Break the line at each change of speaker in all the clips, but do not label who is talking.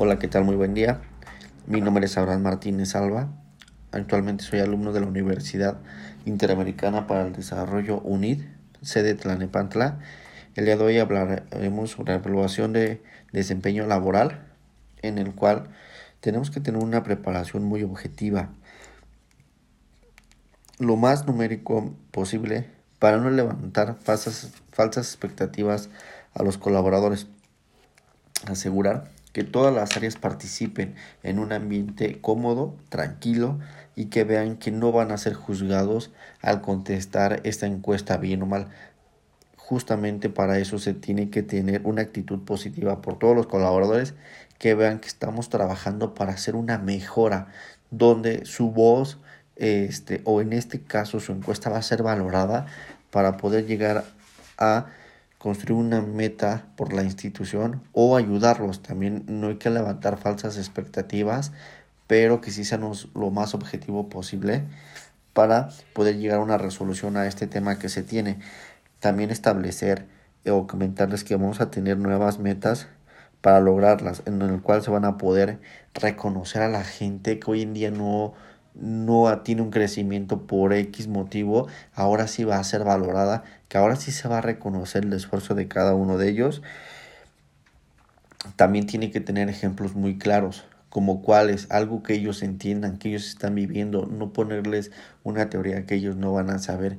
Hola, ¿qué tal? Muy buen día. Mi nombre es Abraham Martínez Alba. Actualmente soy alumno de la Universidad Interamericana para el Desarrollo UNID, sede Tlanepantla. El día de hoy hablaremos sobre la evaluación de desempeño laboral, en el cual tenemos que tener una preparación muy objetiva, lo más numérico posible para no levantar falsas, falsas expectativas a los colaboradores. Asegurar que todas las áreas participen en un ambiente cómodo, tranquilo y que vean que no van a ser juzgados al contestar esta encuesta bien o mal. Justamente para eso se tiene que tener una actitud positiva por todos los colaboradores que vean que estamos trabajando para hacer una mejora donde su voz este, o en este caso su encuesta va a ser valorada para poder llegar a construir una meta por la institución o ayudarlos. También no hay que levantar falsas expectativas, pero que sí sean lo más objetivo posible para poder llegar a una resolución a este tema que se tiene. También establecer o comentarles que vamos a tener nuevas metas para lograrlas, en el cual se van a poder reconocer a la gente que hoy en día no no tiene un crecimiento por X motivo, ahora sí va a ser valorada, que ahora sí se va a reconocer el esfuerzo de cada uno de ellos. También tiene que tener ejemplos muy claros, como cuáles, algo que ellos entiendan, que ellos están viviendo, no ponerles una teoría que ellos no van a saber.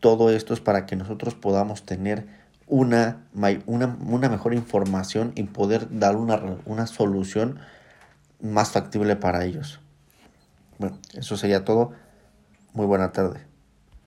Todo esto es para que nosotros podamos tener una, una, una mejor información y poder dar una, una solución más factible para ellos. Bueno, eso sería todo. Muy buena tarde.